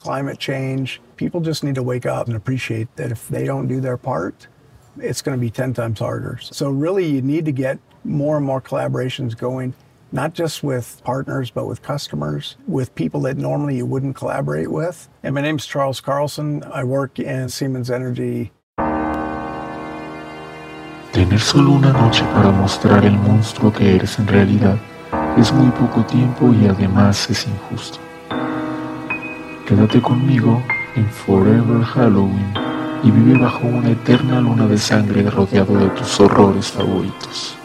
climate change. People just need to wake up and appreciate that if they don't do their part, it's going to be 10 times harder. So, really, you need to get more and more collaborations going, not just with partners, but with customers, with people that normally you wouldn't collaborate with. And my name's Charles Carlson. I work in Siemens Energy. Tener solo una noche para mostrar el monstruo que eres en realidad es muy poco tiempo y además es injusto. Quédate conmigo en Forever Halloween y vive bajo una eterna luna de sangre rodeado de tus horrores favoritos.